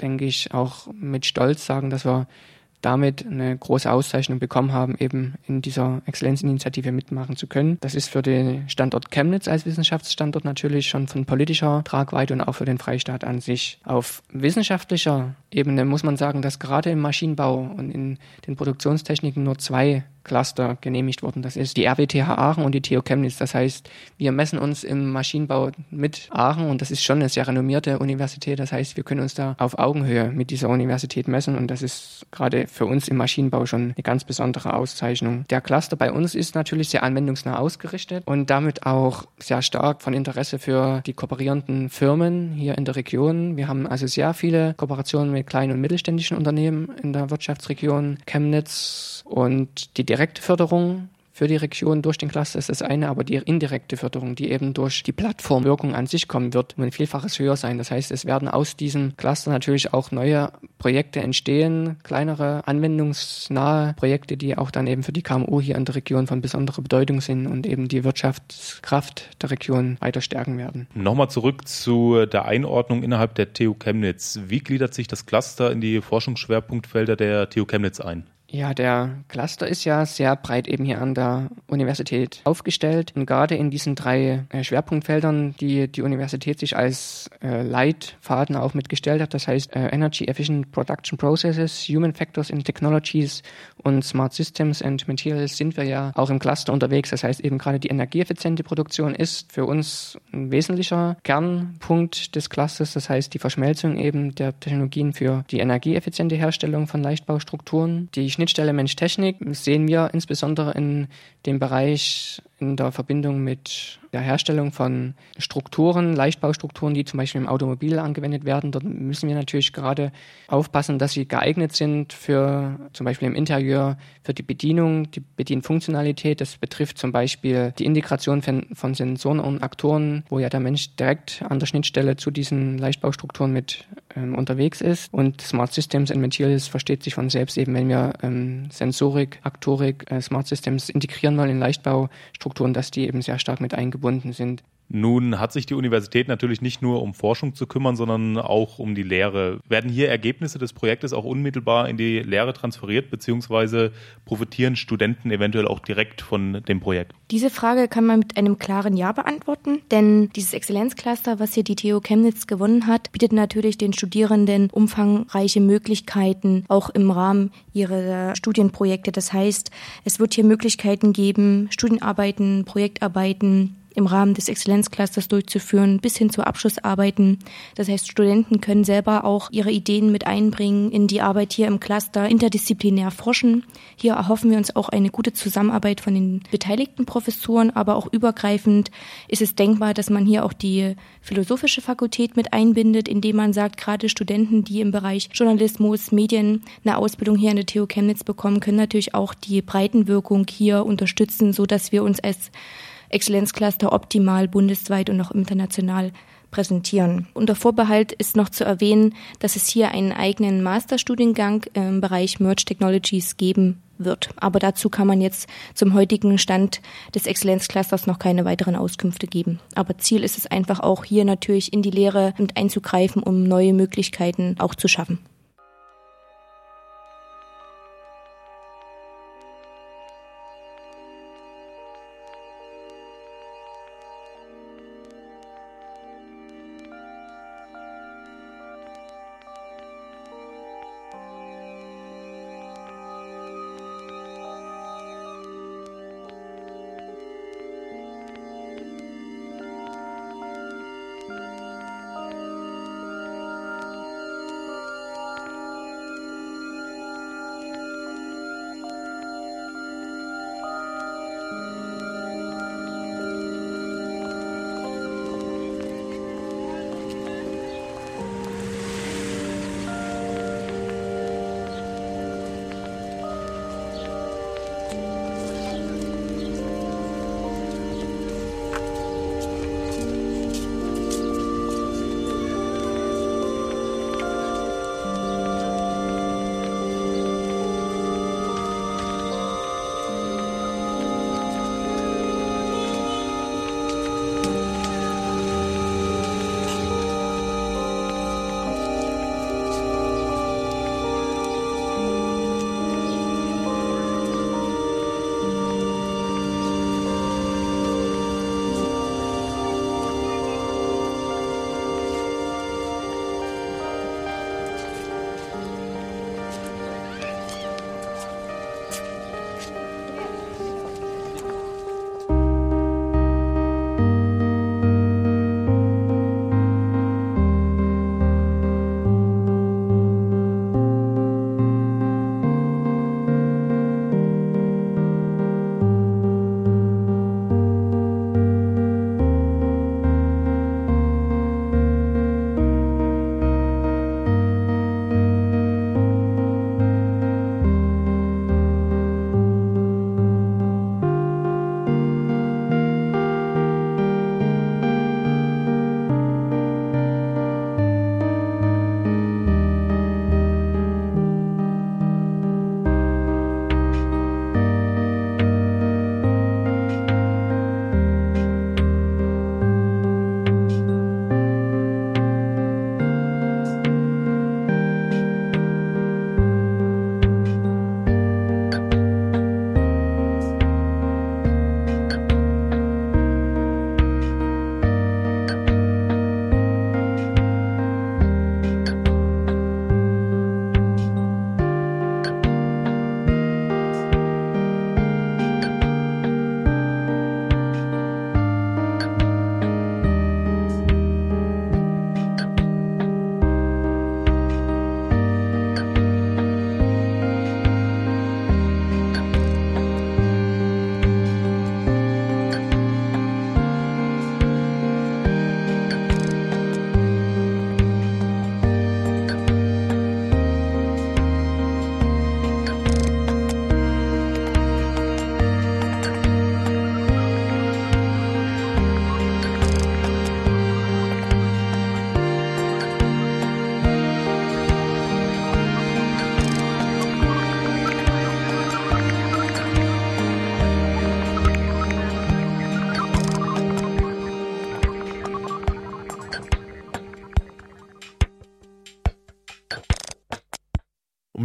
denke ich, auch mit Stolz sagen, dass wir damit eine große Auszeichnung bekommen haben, eben in dieser Exzellenzinitiative mitmachen zu können. Das ist für den Standort Chemnitz als Wissenschaftsstandort natürlich schon von politischer Tragweite und auch für den Freistaat an sich. Auf wissenschaftlicher Ebene muss man sagen, dass gerade im Maschinenbau und in den Produktionstechniken nur zwei Cluster genehmigt worden. Das ist die RWTH Aachen und die TU Chemnitz. Das heißt, wir messen uns im Maschinenbau mit Aachen und das ist schon eine sehr renommierte Universität. Das heißt, wir können uns da auf Augenhöhe mit dieser Universität messen und das ist gerade für uns im Maschinenbau schon eine ganz besondere Auszeichnung. Der Cluster bei uns ist natürlich sehr anwendungsnah ausgerichtet und damit auch sehr stark von Interesse für die kooperierenden Firmen hier in der Region. Wir haben also sehr viele Kooperationen mit kleinen und mittelständischen Unternehmen in der Wirtschaftsregion Chemnitz und die direkte Förderung für die Region durch den Cluster ist das eine, aber die indirekte Förderung, die eben durch die Plattformwirkung an sich kommen wird, um ein Vielfaches höher sein. Das heißt, es werden aus diesem Cluster natürlich auch neue Projekte entstehen, kleinere, anwendungsnahe Projekte, die auch dann eben für die KMU hier in der Region von besonderer Bedeutung sind und eben die Wirtschaftskraft der Region weiter stärken werden. Nochmal zurück zu der Einordnung innerhalb der TU Chemnitz. Wie gliedert sich das Cluster in die Forschungsschwerpunktfelder der TU Chemnitz ein? Ja, der Cluster ist ja sehr breit eben hier an der Universität aufgestellt. Und gerade in diesen drei äh, Schwerpunktfeldern, die die Universität sich als äh, Leitfaden auch mitgestellt hat, das heißt äh, Energy Efficient Production Processes, Human Factors and Technologies und Smart Systems and Materials, sind wir ja auch im Cluster unterwegs. Das heißt eben gerade die energieeffiziente Produktion ist für uns ein wesentlicher Kernpunkt des Clusters. Das heißt die Verschmelzung eben der Technologien für die energieeffiziente Herstellung von Leichtbaustrukturen. Die Schnittstelle Mensch-Technik sehen wir insbesondere in dem Bereich in der Verbindung mit der Herstellung von Strukturen, Leichtbaustrukturen, die zum Beispiel im Automobil angewendet werden. Dort müssen wir natürlich gerade aufpassen, dass sie geeignet sind für zum Beispiel im Interieur für die Bedienung, die Bedienfunktionalität. Das betrifft zum Beispiel die Integration von, Sensoren und Aktoren, wo ja der Mensch direkt an der Schnittstelle zu diesen Leichtbaustrukturen mit ähm, unterwegs ist. Und Smart Systems and Materials versteht sich von selbst eben, wenn wir ähm, Sensorik, Aktorik, äh, Smart Systems integrieren wollen in Leichtbaustrukturen, dass die eben sehr stark mit eingebunden sind. Nun hat sich die Universität natürlich nicht nur um Forschung zu kümmern, sondern auch um die Lehre. Werden hier Ergebnisse des Projektes auch unmittelbar in die Lehre transferiert, beziehungsweise profitieren Studenten eventuell auch direkt von dem Projekt? Diese Frage kann man mit einem klaren Ja beantworten, denn dieses Exzellenzcluster, was hier die TU Chemnitz gewonnen hat, bietet natürlich den Studierenden umfangreiche Möglichkeiten, auch im Rahmen ihrer Studienprojekte. Das heißt, es wird hier Möglichkeiten geben, Studienarbeiten, Projektarbeiten, im Rahmen des Exzellenzclusters durchzuführen, bis hin zu Abschlussarbeiten. Das heißt, Studenten können selber auch ihre Ideen mit einbringen in die Arbeit hier im Cluster, interdisziplinär forschen. Hier erhoffen wir uns auch eine gute Zusammenarbeit von den beteiligten Professoren, aber auch übergreifend ist es denkbar, dass man hier auch die philosophische Fakultät mit einbindet, indem man sagt, gerade Studenten, die im Bereich Journalismus, Medien eine Ausbildung hier an der TU Chemnitz bekommen, können natürlich auch die Breitenwirkung hier unterstützen, so wir uns als Exzellenzcluster optimal bundesweit und auch international präsentieren. Unter Vorbehalt ist noch zu erwähnen, dass es hier einen eigenen Masterstudiengang im Bereich Merge Technologies geben wird. Aber dazu kann man jetzt zum heutigen Stand des Exzellenzclusters noch keine weiteren Auskünfte geben. Aber Ziel ist es einfach auch hier natürlich in die Lehre mit einzugreifen, um neue Möglichkeiten auch zu schaffen.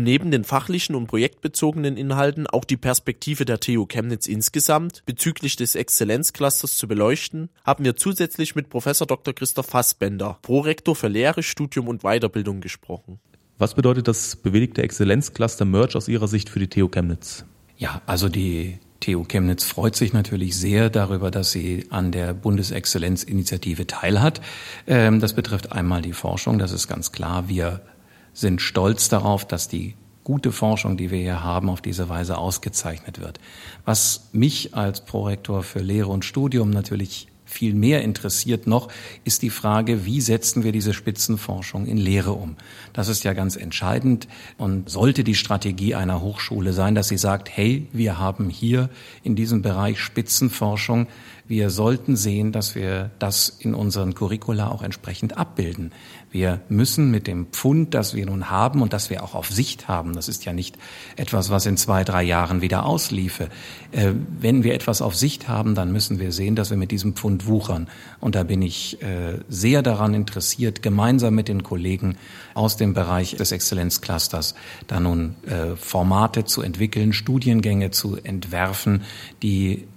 Neben den fachlichen und projektbezogenen Inhalten auch die Perspektive der TU Chemnitz insgesamt bezüglich des Exzellenzclusters zu beleuchten, haben wir zusätzlich mit Professor Dr. Christoph Fassbender, Prorektor für Lehre, Studium und Weiterbildung gesprochen. Was bedeutet das bewilligte Exzellenzcluster Merge aus Ihrer Sicht für die TU Chemnitz? Ja, also die TU Chemnitz freut sich natürlich sehr darüber, dass sie an der Bundesexzellenzinitiative teilhat. Ähm, das betrifft einmal die Forschung, das ist ganz klar. Wir sind stolz darauf, dass die gute Forschung, die wir hier haben, auf diese Weise ausgezeichnet wird. Was mich als Prorektor für Lehre und Studium natürlich viel mehr interessiert noch, ist die Frage, wie setzen wir diese Spitzenforschung in Lehre um? Das ist ja ganz entscheidend und sollte die Strategie einer Hochschule sein, dass sie sagt, hey, wir haben hier in diesem Bereich Spitzenforschung, wir sollten sehen, dass wir das in unseren Curricula auch entsprechend abbilden. Wir müssen mit dem Pfund, das wir nun haben und das wir auch auf Sicht haben, das ist ja nicht etwas, was in zwei, drei Jahren wieder ausliefe. Äh, wenn wir etwas auf Sicht haben, dann müssen wir sehen, dass wir mit diesem Pfund wuchern. Und da bin ich äh, sehr daran interessiert, gemeinsam mit den Kollegen aus dem Bereich des Exzellenzclusters da nun äh, Formate zu entwickeln, Studiengänge zu entwerfen, die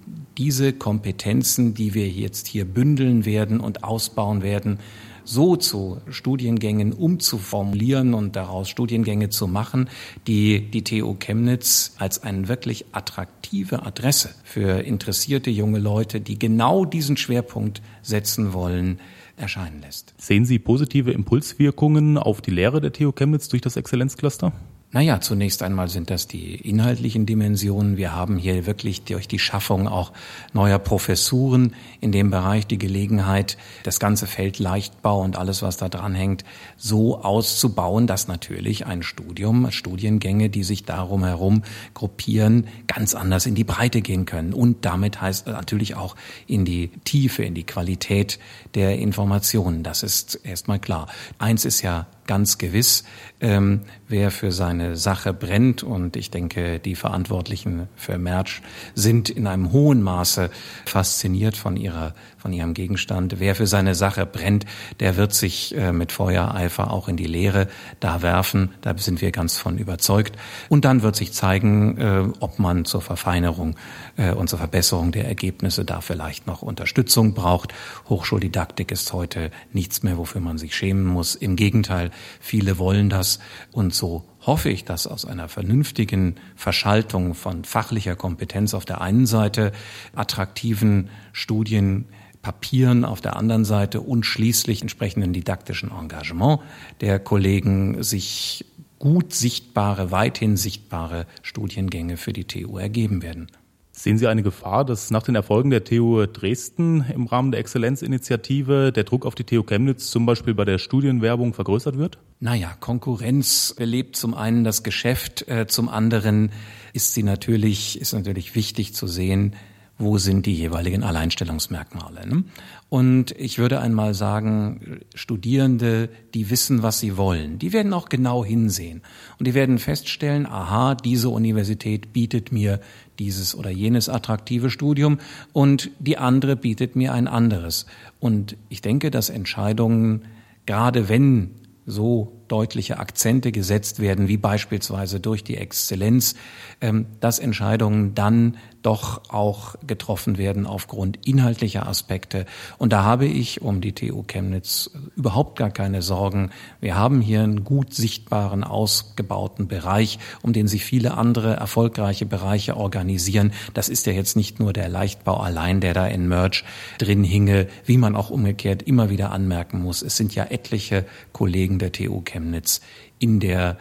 diese Kompetenzen, die wir jetzt hier bündeln werden und ausbauen werden, so zu Studiengängen umzuformulieren und daraus Studiengänge zu machen, die die TU Chemnitz als eine wirklich attraktive Adresse für interessierte junge Leute, die genau diesen Schwerpunkt setzen wollen, erscheinen lässt. Sehen Sie positive Impulswirkungen auf die Lehre der TU Chemnitz durch das Exzellenzcluster? Naja, zunächst einmal sind das die inhaltlichen Dimensionen. Wir haben hier wirklich durch die Schaffung auch neuer Professuren in dem Bereich die Gelegenheit, das ganze Feld Leichtbau und alles, was da dran hängt, so auszubauen, dass natürlich ein Studium, Studiengänge, die sich darum herum gruppieren, ganz anders in die Breite gehen können. Und damit heißt natürlich auch in die Tiefe, in die Qualität der Informationen. Das ist erstmal klar. Eins ist ja ganz gewiss, ähm, wer für seine Sache brennt. Und ich denke, die Verantwortlichen für Merch sind in einem hohen Maße fasziniert von ihrer, von ihrem Gegenstand. Wer für seine Sache brennt, der wird sich äh, mit Feuereifer auch in die Lehre da werfen. Da sind wir ganz von überzeugt. Und dann wird sich zeigen, äh, ob man zur Verfeinerung äh, und zur Verbesserung der Ergebnisse da vielleicht noch Unterstützung braucht. Hochschuldidaktik ist heute nichts mehr, wofür man sich schämen muss. Im Gegenteil, Viele wollen das und so hoffe ich, dass aus einer vernünftigen Verschaltung von fachlicher Kompetenz auf der einen Seite, attraktiven Studien, Papieren auf der anderen Seite und schließlich entsprechenden didaktischen Engagement der Kollegen sich gut sichtbare, weithin sichtbare Studiengänge für die TU ergeben werden. Sehen Sie eine Gefahr, dass nach den Erfolgen der TU Dresden im Rahmen der Exzellenzinitiative der Druck auf die TU Chemnitz zum Beispiel bei der Studienwerbung vergrößert wird? Naja, Konkurrenz belebt zum einen das Geschäft, äh, zum anderen ist sie natürlich, ist natürlich wichtig zu sehen, wo sind die jeweiligen Alleinstellungsmerkmale. Ne? Und ich würde einmal sagen, Studierende, die wissen, was sie wollen, die werden auch genau hinsehen. Und die werden feststellen, aha, diese Universität bietet mir dieses oder jenes attraktive Studium und die andere bietet mir ein anderes. Und ich denke, dass Entscheidungen, gerade wenn so deutliche Akzente gesetzt werden, wie beispielsweise durch die Exzellenz, ähm, dass Entscheidungen dann doch auch getroffen werden aufgrund inhaltlicher Aspekte. Und da habe ich um die TU Chemnitz überhaupt gar keine Sorgen. Wir haben hier einen gut sichtbaren, ausgebauten Bereich, um den sich viele andere erfolgreiche Bereiche organisieren. Das ist ja jetzt nicht nur der Leichtbau allein, der da in Merge drin hinge, wie man auch umgekehrt immer wieder anmerken muss. Es sind ja etliche Kollegen der TU Chemnitz in der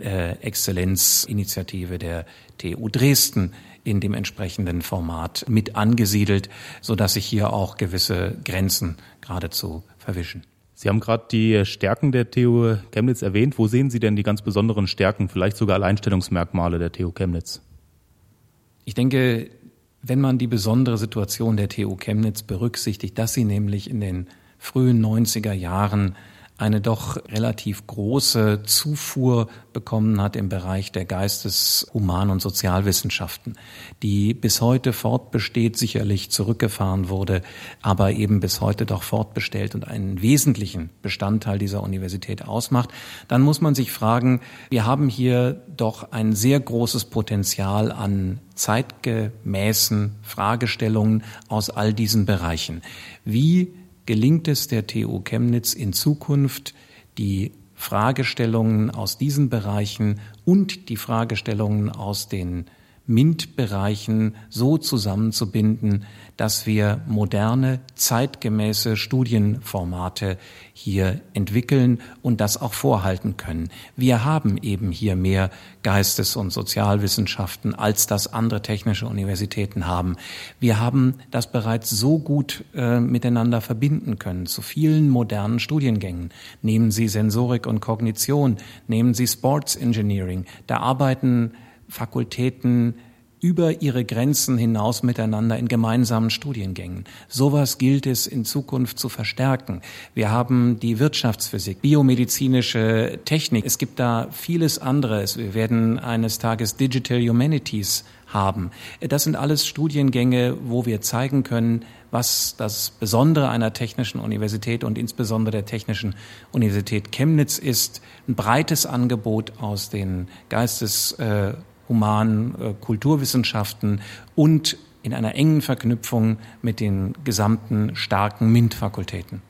äh, Exzellenzinitiative der TU Dresden in dem entsprechenden Format mit angesiedelt, so dass sich hier auch gewisse Grenzen geradezu verwischen. Sie haben gerade die Stärken der TU Chemnitz erwähnt. Wo sehen Sie denn die ganz besonderen Stärken, vielleicht sogar Alleinstellungsmerkmale der TU Chemnitz? Ich denke, wenn man die besondere Situation der TU Chemnitz berücksichtigt, dass sie nämlich in den frühen 90er Jahren eine doch relativ große Zufuhr bekommen hat im Bereich der Geistes-, Human- und Sozialwissenschaften, die bis heute fortbesteht, sicherlich zurückgefahren wurde, aber eben bis heute doch fortbestellt und einen wesentlichen Bestandteil dieser Universität ausmacht, dann muss man sich fragen, wir haben hier doch ein sehr großes Potenzial an zeitgemäßen Fragestellungen aus all diesen Bereichen. Wie gelingt es der TU Chemnitz in Zukunft, die Fragestellungen aus diesen Bereichen und die Fragestellungen aus den MINT-Bereichen so zusammenzubinden, dass wir moderne, zeitgemäße Studienformate hier entwickeln und das auch vorhalten können. Wir haben eben hier mehr Geistes- und Sozialwissenschaften, als das andere technische Universitäten haben. Wir haben das bereits so gut äh, miteinander verbinden können zu vielen modernen Studiengängen. Nehmen Sie Sensorik und Kognition, nehmen Sie Sports Engineering. Da arbeiten Fakultäten über ihre Grenzen hinaus miteinander in gemeinsamen Studiengängen. Sowas gilt es in Zukunft zu verstärken. Wir haben die Wirtschaftsphysik, biomedizinische Technik. Es gibt da vieles anderes. Wir werden eines Tages Digital Humanities haben. Das sind alles Studiengänge, wo wir zeigen können, was das Besondere einer technischen Universität und insbesondere der Technischen Universität Chemnitz ist. Ein breites Angebot aus den Geistes humanen äh, Kulturwissenschaften und in einer engen Verknüpfung mit den gesamten starken MINT-Fakultäten.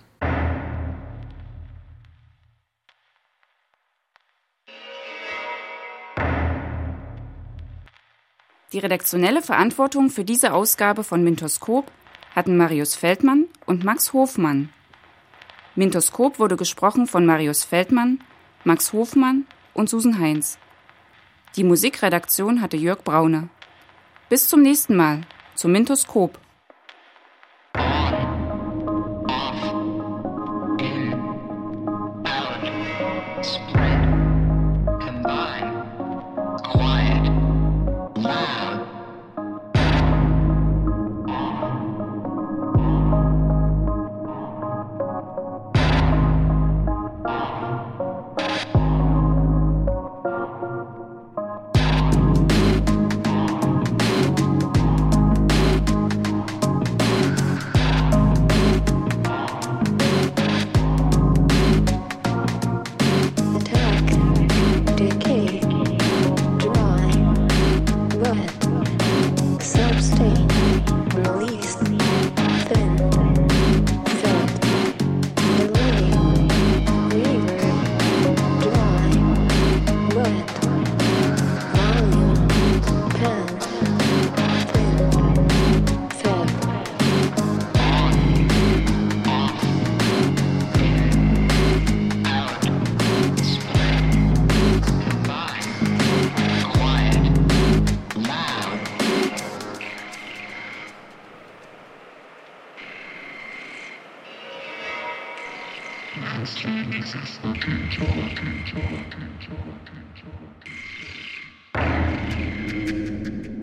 Die redaktionelle Verantwortung für diese Ausgabe von Mintoskop hatten Marius Feldmann und Max Hofmann. Mintoskop wurde gesprochen von Marius Feldmann, Max Hofmann und Susan Heinz. Die Musikredaktion hatte Jörg Braune. Bis zum nächsten Mal zum Mintoskop. Thank you.